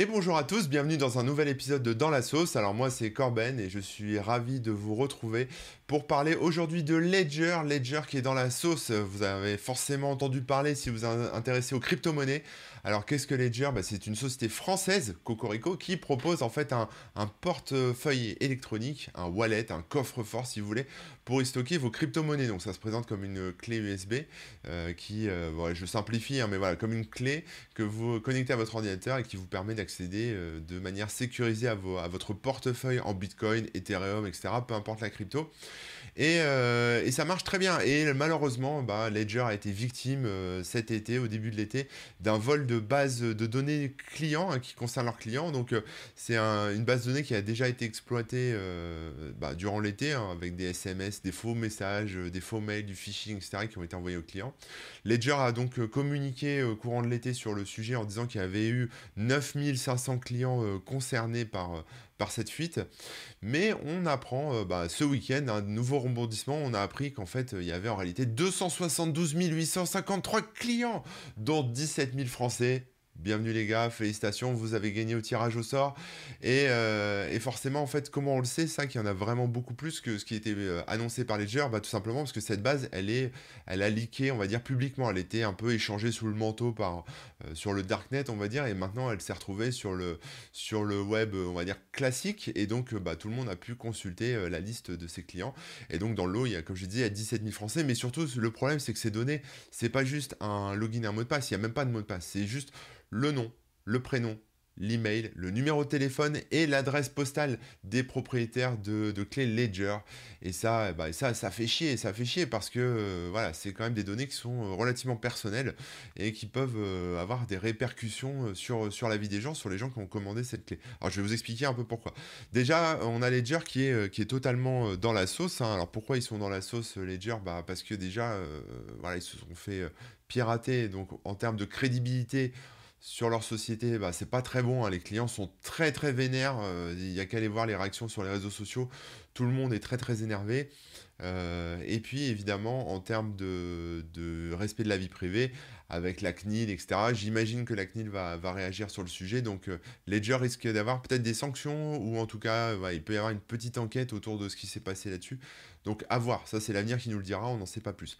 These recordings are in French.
Et bonjour à tous, bienvenue dans un nouvel épisode de Dans la sauce. Alors moi c'est Corben et je suis ravi de vous retrouver pour parler aujourd'hui de Ledger, Ledger qui est dans la sauce. Vous avez forcément entendu parler si vous êtes intéressé aux crypto-monnaies. Alors qu'est-ce que Ledger? Bah, C'est une société française, Cocorico, qui propose en fait un, portefeuille électronique, un wallet, un coffre-fort si vous voulez, pour y stocker vos crypto-monnaies. Donc ça se présente comme une clé USB euh, qui, euh, je simplifie, hein, mais voilà, comme une clé que vous connectez à votre ordinateur et qui vous permet d'accéder euh, de manière sécurisée à, votre portefeuille en Bitcoin, Ethereum, etc., peu importe la crypto. Et, ça marche très bien. Et malheureusement, bah, Ledger a été victime cet été, au début de l'été, d'un vol de base de données clients hein, qui concerne leurs clients. Donc c'est une base de données qui a déjà été exploitée bah, durant l'été hein, avec des SMS, des faux messages, des faux mails, du phishing, etc. qui ont été envoyés aux clients. Ledger a donc communiqué au courant de l'été sur le sujet en disant qu'il y avait eu 9500 clients concernés par par cette fuite. Mais on apprend euh, bah, ce week-end un nouveau rebondissement. On a appris qu'en fait, il y avait en réalité 272 853 clients, dont 17 000 Français Bienvenue les gars, félicitations, vous avez gagné au tirage au sort. Euh, et, forcément, en fait, comment on le sait, ça, qu'il y en a vraiment beaucoup plus que ce qui était euh, annoncé par Ledger bah, Tout simplement parce que cette base, elle, est, elle a leaké, on va dire, publiquement. Elle était un peu échangée sous le manteau par, euh, sur le darknet, on va dire, et maintenant, elle s'est retrouvée sur le, sur le web, on va dire, classique. Et donc, bah, tout le monde a pu consulter la liste de ses clients. Et donc, dans le lot, il y a, comme je dis, il y a 17 000 Français. Mais surtout, le problème, c'est que ces données, c'est pas juste un login et un mot de passe. Il n'y a même pas de mot de passe. C'est juste le nom, le prénom, l'email, le numéro de téléphone et l'adresse postale des propriétaires de, clés Ledger. Et ça, bah, ça, ça fait chier, ça fait chier parce que euh, voilà, c'est quand même des données qui sont euh, relativement personnelles et qui peuvent euh, avoir des répercussions sur, sur la vie des gens, sur les gens qui ont commandé cette clé. Alors je vais vous expliquer un peu pourquoi. Déjà, on a Ledger qui est, qui est totalement dans la sauce. Hein. Alors pourquoi ils sont dans la sauce Ledger? Bah, Parce que déjà, voilà, ils se sont fait pirater. Donc en termes de crédibilité, sur leur société, bah, c'est pas très bon. Hein. Les clients sont très très vénères. Euh, il n'y a qu'à aller voir les réactions sur les réseaux sociaux. Tout le monde est très très énervé. Euh, et puis évidemment, en termes de, respect de la vie privée, avec la CNIL, etc., j'imagine que la CNIL va, réagir sur le sujet. Donc euh, Ledger risque d'avoir peut-être des sanctions, ou en tout cas, il peut y avoir une petite enquête autour de ce qui s'est passé là-dessus. Donc à voir, ça c'est l'avenir qui nous le dira, on n'en sait pas plus.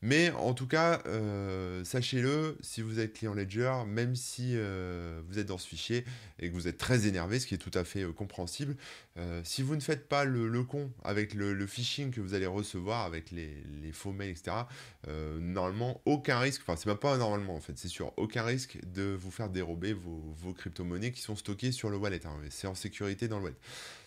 Mais en tout cas, euh, sachez-le, si vous êtes client Ledger, même si vous êtes dans ce fichier et que vous êtes très énervé, ce qui est tout à fait compréhensible, si vous ne faites pas le, con avec le, le phishing que vous avez recevoir avec les, faux mails, etc. Euh, normalement, aucun risque, enfin, c'est même pas normalement en fait, c'est sûr, aucun risque de vous faire dérober vos, crypto-monnaies qui sont stockées sur le wallet. Hein. c'est en sécurité dans le wallet.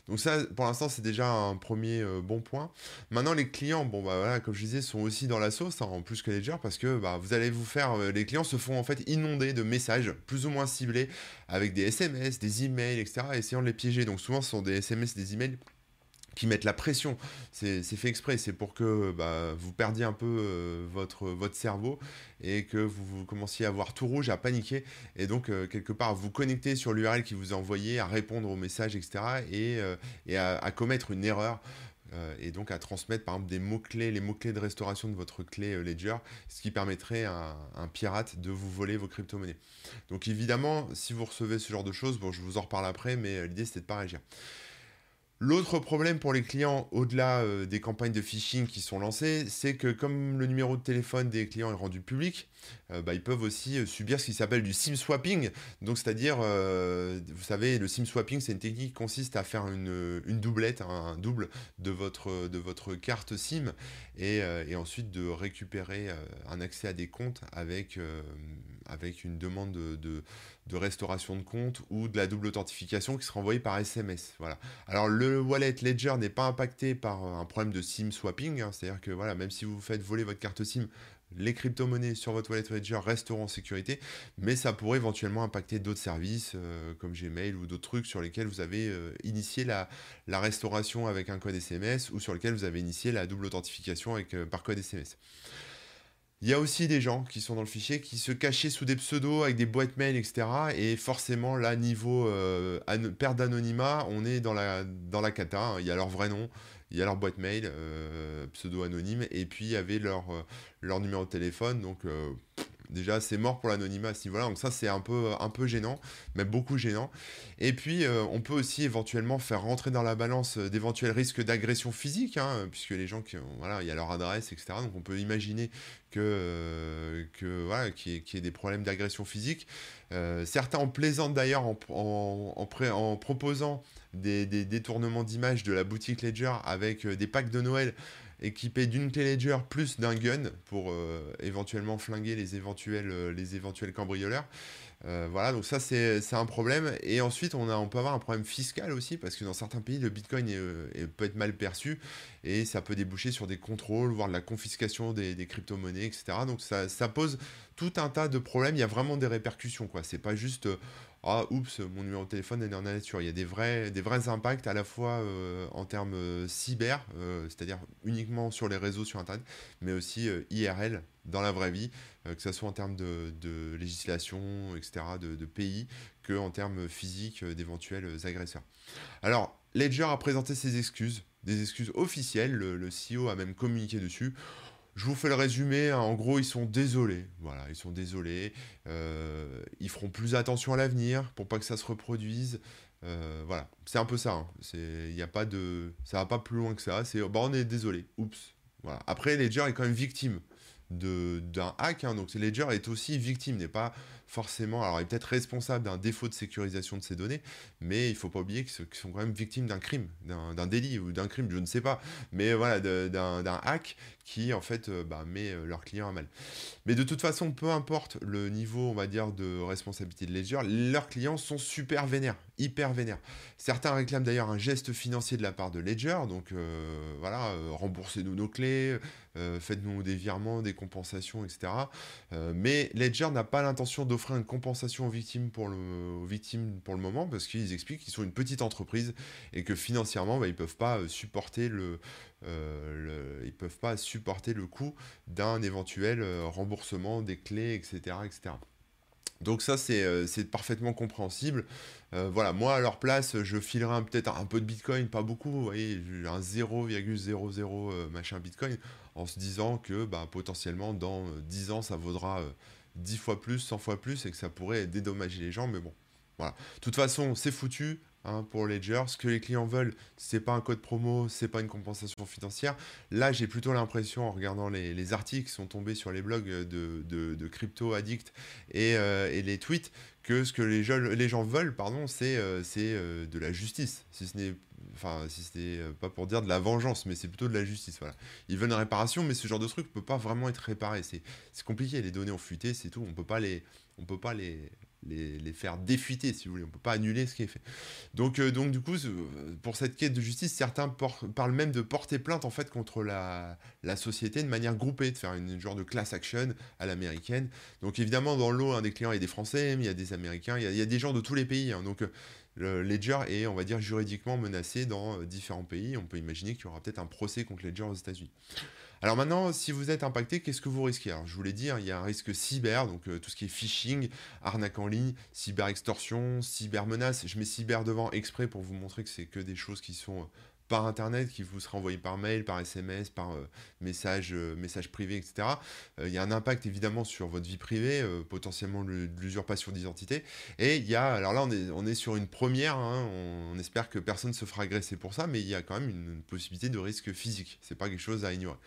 Donc ça, pour l'instant, c'est déjà un premier euh, bon point. Maintenant, les clients, bon bah voilà, comme je disais, sont aussi dans la sauce, hein, en plus que Ledger, parce que bah, vous allez vous faire, euh, les clients se font en fait inonder de messages plus ou moins ciblés avec des SMS, des emails, etc., essayant de les piéger. Donc souvent, ce sont des SMS, des emails qui mettent la pression. C'est fait exprès, c'est pour que bah, vous perdiez un peu euh, votre, votre cerveau et que vous, commenciez à voir tout rouge, à paniquer et donc euh, quelque part vous connecter sur l'URL qui vous a envoyé, à répondre aux messages, etc. et, euh, et à, commettre une erreur. et donc à transmettre par exemple des mots-clés, les mots-clés de restauration de votre clé Ledger, ce qui permettrait à un, pirate de vous voler vos crypto-monnaies. Donc évidemment, si vous recevez ce genre de choses, bon je vous en reparle après, mais l'idée c'était de pas réagir. L'autre problème pour les clients, au-delà euh, des campagnes de phishing qui sont lancées, c'est que comme le numéro de téléphone des clients est rendu public, euh, bah, ils peuvent aussi euh, subir ce qui s'appelle du SIM swapping. Donc, c'est-à-dire, vous savez, le SIM swapping, c'est une technique qui consiste à faire une, doublette, un, double de votre, carte SIM et, ensuite de récupérer un accès à des comptes avec, une demande de, de, restauration de compte ou de la double authentification qui sera envoyée par SMS. Voilà. Alors, le le wallet Ledger n'est pas impacté par un problème de SIM swapping, hein. c'est-à-dire que voilà, même si vous faites voler votre carte SIM, les crypto-monnaies sur votre wallet Ledger resteront en sécurité, mais ça pourrait éventuellement impacter d'autres services euh, comme Gmail ou d'autres trucs sur lesquels vous avez euh, initié la, restauration avec un code SMS ou sur lesquels vous avez initié la double authentification avec, euh, par code SMS. Il y a aussi des gens qui sont dans le fichier qui se cachaient sous des pseudos avec des boîtes mail, etc. Et forcément, là, niveau euh, perte d'anonymat, on est dans la, dans la cata. Hein. Il y a leur vrai nom, il y a leur boîte mail, euh, pseudo anonyme, et puis il y avait leur, euh, leur numéro de téléphone. Donc déjà c'est mort pour l'anonymat à ce niveau-là, donc ça c'est un peu, gênant, même beaucoup gênant. Et puis euh, on peut aussi éventuellement faire rentrer dans la balance euh, d'éventuels risques d'agression physique, hein, puisque les gens qui voilà, il y a leur adresse, etc. Donc on peut imaginer que, euh, qu'il y, ait des problèmes d'agression physique. certains en plaisantent d'ailleurs en, proposant des, des détournements d'images de la boutique Ledger avec des packs de Noël équipé d'une clé Ledger plus d'un gun pour euh, éventuellement flinguer les éventuels, euh, les éventuels cambrioleurs. Euh, voilà, donc ça c'est un problème. Et ensuite, on, a, on peut avoir un problème fiscal aussi, parce que dans certains pays, le Bitcoin peut être mal perçu, et ça peut déboucher sur des contrôles, voire de la confiscation des, des crypto-monnaies, etc. Donc ça, ça, pose tout un tas de problèmes, il y a vraiment des répercussions, quoi. C'est pas juste ah oups, mon numéro de téléphone est dans la nature. Il y a des vrais, impacts à la fois euh, en termes euh, cyber, euh, c'est-à-dire uniquement sur les réseaux sur Internet, mais aussi IRL, dans la vraie vie, que ce soit en termes de, législation, etc., de, pays, que en termes physiques d'éventuels agresseurs. Alors, Ledger a présenté ses excuses, des excuses officielles, le, le CEO a même communiqué dessus. Je vous fais le résumé. Hein. En gros, ils sont désolés. Voilà, ils sont désolés. Euh, ils feront plus attention à l'avenir pour pas que ça se reproduise. Euh, voilà, c'est un peu ça. Hein. Il a pas de, ça va pas plus loin que ça. C'est, bah, on est désolé. Oups. Voilà. Après, Ledger est quand même victime d'un hack. Hein. Donc Ledger est aussi victime, n'est pas forcément. Alors, il est peut-être responsable d'un défaut de sécurisation de ces données, mais il faut pas oublier qu'ils sont quand même victimes d'un crime, d'un délit ou d'un crime, je ne sais pas. Mais voilà, d'un hack qui en fait euh, bah, met euh, leurs clients à mal. Mais de toute façon, peu importe le niveau, on va dire, de responsabilité de Ledger, leurs clients sont super vénères, hyper vénères. Certains réclament d'ailleurs un geste financier de la part de Ledger, donc euh, voilà, remboursez-nous nos clés, faites-nous des virements, des compensations, etc. mais Ledger n'a pas l'intention d'offrir une compensation aux victimes pour le, victimes pour le moment, parce qu'ils expliquent qu'ils sont une petite entreprise et que financièrement, bah, ils ne peuvent pas supporter le, euh, ils ne peuvent pas supporter le coût d'un éventuel euh, remboursement des clés, etc. etc. Donc ça, c'est euh, parfaitement compréhensible. voilà, moi, à leur place, je filerais peut-être un peu de Bitcoin, pas beaucoup, vous voyez, un 0,00 machin Bitcoin, en se disant que bah, potentiellement, dans 10 ans, ça vaudra 10 fois plus, 100 fois plus, et que ça pourrait dédommager les gens, mais bon, voilà. De toute façon, c'est foutu, Hein, pour Ledger. Ce que les clients veulent, c'est pas un code promo, c'est pas une compensation financière. Là, j'ai plutôt l'impression, en regardant les, articles qui sont tombés sur les blogs de, de, crypto addicts euh, et, les tweets, que ce que les, les gens veulent, pardon, c'est euh, euh, de la justice. Si ce n'est enfin si c'était pas pour dire de la vengeance, mais c'est plutôt de la justice. Voilà. Ils veulent une réparation, mais ce genre de truc peut pas vraiment être réparé. C'est compliqué. Les données ont fuité, c'est tout. On peut pas les, on peut pas les, les, faire défuiter, si vous voulez. On ne peut pas annuler ce qui est fait. Donc, euh, donc du coup, pour cette quête de justice, certains parlent même de porter plainte en fait contre la, la, société de manière groupée, de faire une, genre de class action à l'américaine. Donc évidemment, dans l'eau, un des clients, il y a des Français, mais il y a des Américains, il y a, des gens de tous les pays. Hein. donc euh, le Ledger est, on va dire, juridiquement menacé dans euh, différents pays. On peut imaginer qu'il y aura peut-être un procès contre Ledger aux États-Unis. Alors maintenant, si vous êtes impacté, qu'est-ce que vous risquez? Alors, je voulais dire, il y a un risque cyber, donc euh, tout ce qui est phishing, arnaque en ligne, cyber-extorsion, cyber-menace. Je mets cyber devant exprès pour vous montrer que c'est que des choses qui sont euh, par internet qui vous sera envoyé par mail, par SMS, par euh, message, euh, message privé, etc. Euh, il y a un impact évidemment sur votre vie privée, potentiellement l'usurpation d'identité. Et il y a, alors là on est, on est sur une première, hein, on, espère que personne ne se fera agresser pour ça, mais il y a quand même une, possibilité de risque physique. C'est pas quelque chose à ignorer.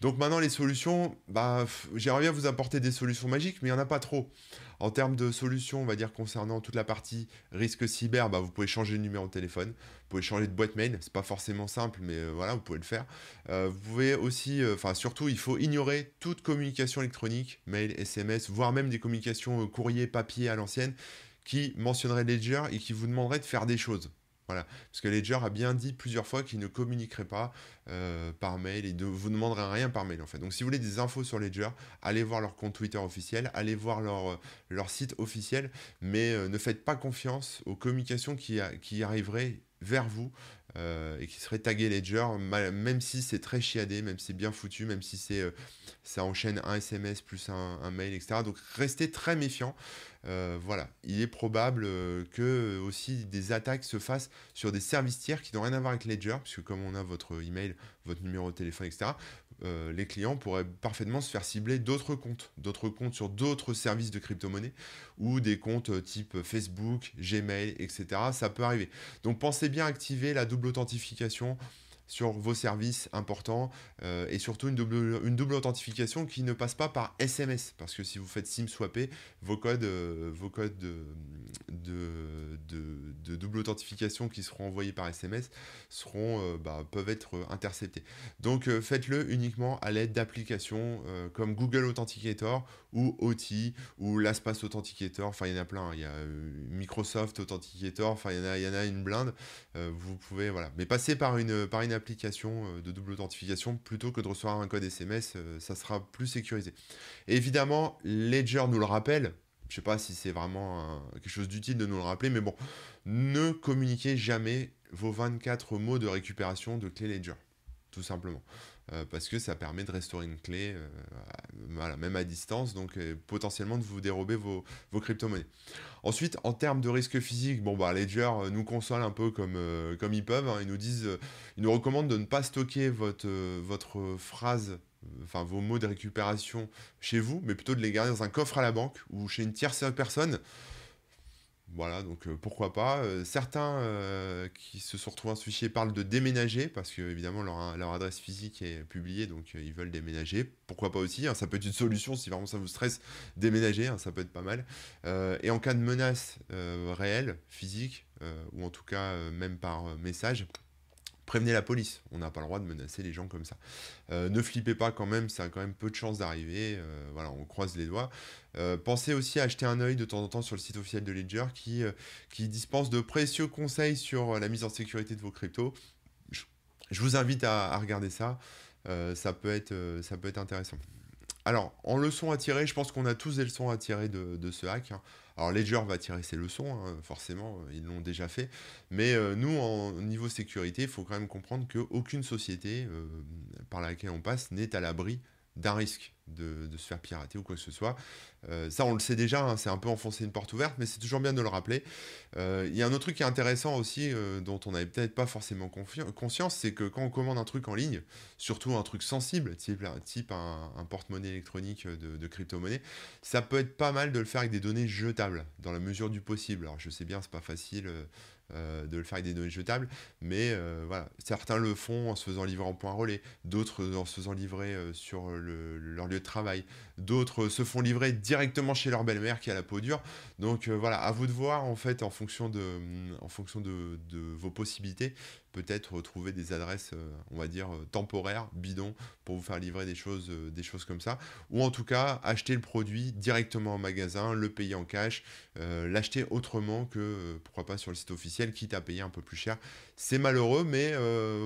Donc maintenant les solutions, bah, j'aimerais bien vous apporter des solutions magiques, mais il n'y en a pas trop. En termes de solutions, on va dire concernant toute la partie risque cyber, bah, vous pouvez changer de numéro de téléphone, vous pouvez changer de boîte mail, c'est pas forcément simple, mais euh, voilà, vous pouvez le faire. Euh, vous pouvez aussi, euh, enfin surtout, il faut ignorer toute communication électronique, mail, SMS, voire même des communications courrier, papier à l'ancienne, qui mentionneraient Ledger et qui vous demanderaient de faire des choses. Voilà, parce que Ledger a bien dit plusieurs fois qu'il ne communiquerait pas par mail et ne vous demanderait rien par mail en fait. Donc si vous voulez des infos sur Ledger, allez voir leur compte Twitter officiel, allez voir leur, leur site officiel, mais ne faites pas confiance aux communications qui, qui arriveraient vers vous et qui seraient taguées Ledger, même si c'est très chiadé, même si c'est bien foutu, même si c'est ça enchaîne un SMS plus un, mail, etc. Donc restez très méfiant. Euh, voilà, il est probable euh, que aussi des attaques se fassent sur des services tiers qui n'ont rien à voir avec Ledger, puisque comme on a votre email, votre numéro de téléphone, etc., euh, les clients pourraient parfaitement se faire cibler d'autres comptes, d'autres comptes sur d'autres services de crypto-monnaie ou des comptes euh, type Facebook, Gmail, etc. Ça peut arriver. Donc pensez bien activer la double authentification sur vos services importants euh, et surtout une double, une double authentification qui ne passe pas par SMS parce que si vous faites SIM swapper, vos codes, euh, vos codes de, de, double authentification qui seront envoyés par SMS seront, euh, bah, peuvent être interceptés. Donc faites-le uniquement à l'aide d'applications comme Google Authenticator ou OT ou LastPass Authenticator. Enfin, il y en a plein. Hein. Il y a Microsoft Authenticator. Enfin, il y en a, il y en a une blinde. vous pouvez, voilà. Mais passez par une, par une application euh, de double authentification plutôt que de recevoir un code SMS, euh, ça sera plus sécurisé. évidemment, Ledger nous le rappelle. Je sais pas si c'est vraiment quelque chose d'utile de nous le rappeler, mais bon, ne communiquez jamais vos 24 mots de récupération de clé Ledger, tout simplement. Euh, parce que ça permet de restaurer une clé, voilà, même à distance, donc potentiellement de vous dérober vos, vos crypto-monnaies. Ensuite, en termes de risque physique, bon bah Ledger euh, nous console un peu comme, euh, comme ils peuvent. Hein. Ils nous disent, euh, ils nous recommandent de ne pas stocker votre, votre phrase, enfin vos mots de récupération chez vous, mais plutôt de les garder dans un coffre à la banque ou chez une tierce personne. Voilà, donc euh, pourquoi pas. Euh, certains euh, qui se sont retrouvés fichier parlent de déménager, parce que évidemment leur, adresse physique est publiée, donc ils veulent déménager. Pourquoi pas aussi, hein, ça peut être une solution si vraiment ça vous stresse, déménager, hein, ça peut être pas mal. et en cas de menace réelle, physique, ou en tout cas même par message, prévenez la police. On n'a pas le droit de menacer les gens comme ça. Euh, ne flippez pas quand même, ça a quand même peu de chances d'arriver. Euh, voilà, on croise les doigts. Euh, pensez aussi à acheter un œil de temps en temps sur le site officiel de Ledger qui, qui dispense de précieux conseils sur la mise en sécurité de vos cryptos. Je, vous invite à, regarder ça. ça, peut être, ça peut être intéressant. Alors, en leçon à tirer, je pense qu'on a tous des leçons à tirer de, ce hack. Hein. Alors, Ledger va tirer ses leçons, hein, forcément, euh, ils l'ont déjà fait. Mais euh, nous, en niveau sécurité, il faut quand même comprendre qu'aucune société euh, par laquelle on passe n'est à l'abri d'un risque de, se faire pirater ou quoi que ce soit. Euh, ça, on le sait déjà, hein, c'est un peu enfoncer une porte ouverte, mais c'est toujours bien de le rappeler. Euh, il y a un autre truc qui est intéressant aussi, euh, dont on n'avait peut-être pas forcément conscience, c'est que quand on commande un truc en ligne, surtout un truc sensible, type, type un, porte-monnaie électronique de, de crypto-monnaie, ça peut être pas mal de le faire avec des données jetables, dans la mesure du possible. Alors je sais bien, c'est pas facile euh, de le faire avec des données jetables, mais euh, voilà, certains le font en se faisant livrer en point relais, d'autres en se faisant livrer euh, sur leur lieu de travail, d'autres se font livrer directement chez leur belle-mère qui a la peau dure. Donc voilà, à vous de voir en fait en fonction de, en fonction de, de vos possibilités, peut-être trouver des adresses, euh, on va dire, euh, temporaires, bidons, pour vous faire livrer des choses, euh, des choses comme ça. Ou en tout cas, acheter le produit directement en magasin, le payer en cash, l'acheter autrement que, pourquoi pas, sur le site officiel, quitte à payer un peu plus cher. C'est malheureux, mais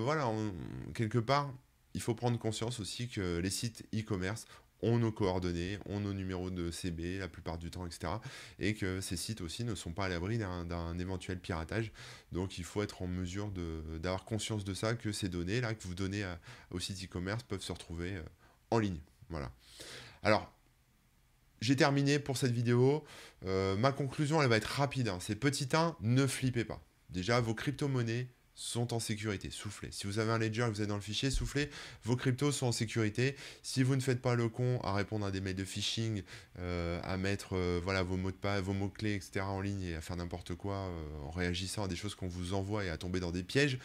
voilà, quelque part, il faut prendre conscience aussi que les sites e-commerce ont nos coordonnées, ont nos numéros de CB la plupart du temps, etc. Et que ces sites aussi ne sont pas à l'abri d'un éventuel piratage. Donc il faut être en mesure d'avoir conscience de ça, que ces données là que vous donnez aux sites e-commerce peuvent se retrouver euh, en ligne. Voilà. Alors, j'ai terminé pour cette vidéo. Euh, ma conclusion, elle va être rapide. Hein. C'est petit 1, ne flippez pas. Déjà, vos crypto-monnaies, sont en sécurité. Soufflez. Si vous avez un ledger et vous êtes dans le fichier, soufflez. Vos cryptos sont en sécurité. Si vous ne faites pas le con à répondre à des mails de phishing, euh, à mettre euh, voilà, vos mots de passe, vos mots-clés, etc. en ligne et à faire n'importe quoi euh, en réagissant à des choses qu'on vous envoie et à tomber dans des pièges,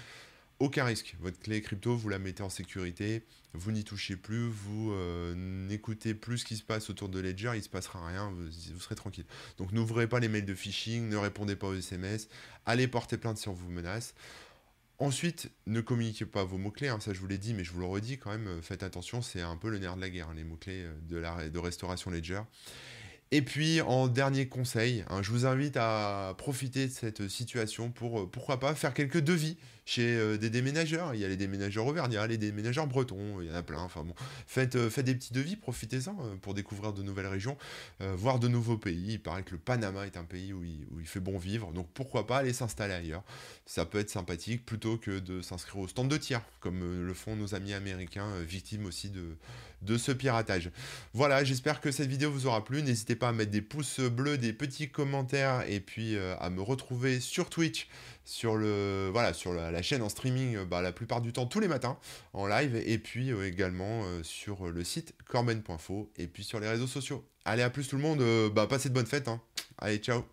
aucun risque. Votre clé crypto, vous la mettez en sécurité, vous n'y touchez plus, vous n'écoutez plus ce qui se passe autour de Ledger, il ne se passera rien, vous serez tranquille. Donc n'ouvrez pas les mails de phishing, ne répondez pas aux SMS, allez porter plainte si on vous menace. Ensuite, ne communiquez pas vos mots-clés, hein, ça je vous l'ai dit, mais je vous le redis quand même, euh, faites attention, c'est un peu le nerf de la guerre, hein, les mots-clés euh, de, de restauration Ledger. Et puis, en dernier conseil, hein, je vous invite à profiter de cette situation pour, euh, pourquoi pas, faire quelques devis chez euh, des déménageurs. Il y a les déménageurs auvergnats, les déménageurs bretons, il y en a plein. Enfin bon, faites, euh, faites des petits devis, profitez-en pour découvrir de nouvelles régions, voir de nouveaux pays. Il paraît que le Panama est un pays où il, fait bon vivre, donc pourquoi pas aller s'installer ailleurs. Ça peut être sympathique plutôt que de s'inscrire au stand de tir, comme le font nos amis américains, victimes aussi de, de ce piratage. Voilà, j'espère que cette vidéo vous aura plu. N'hésitez pas à mettre des pouces bleus, des petits commentaires et puis à me retrouver sur Twitch, sur, le, voilà, sur la, chaîne en streaming bah, la plupart du temps tous les matins en live et puis également sur le site corben.info et puis sur les réseaux sociaux. Allez, à plus tout le monde, bah, passez de bonnes fêtes. Hein. Allez, ciao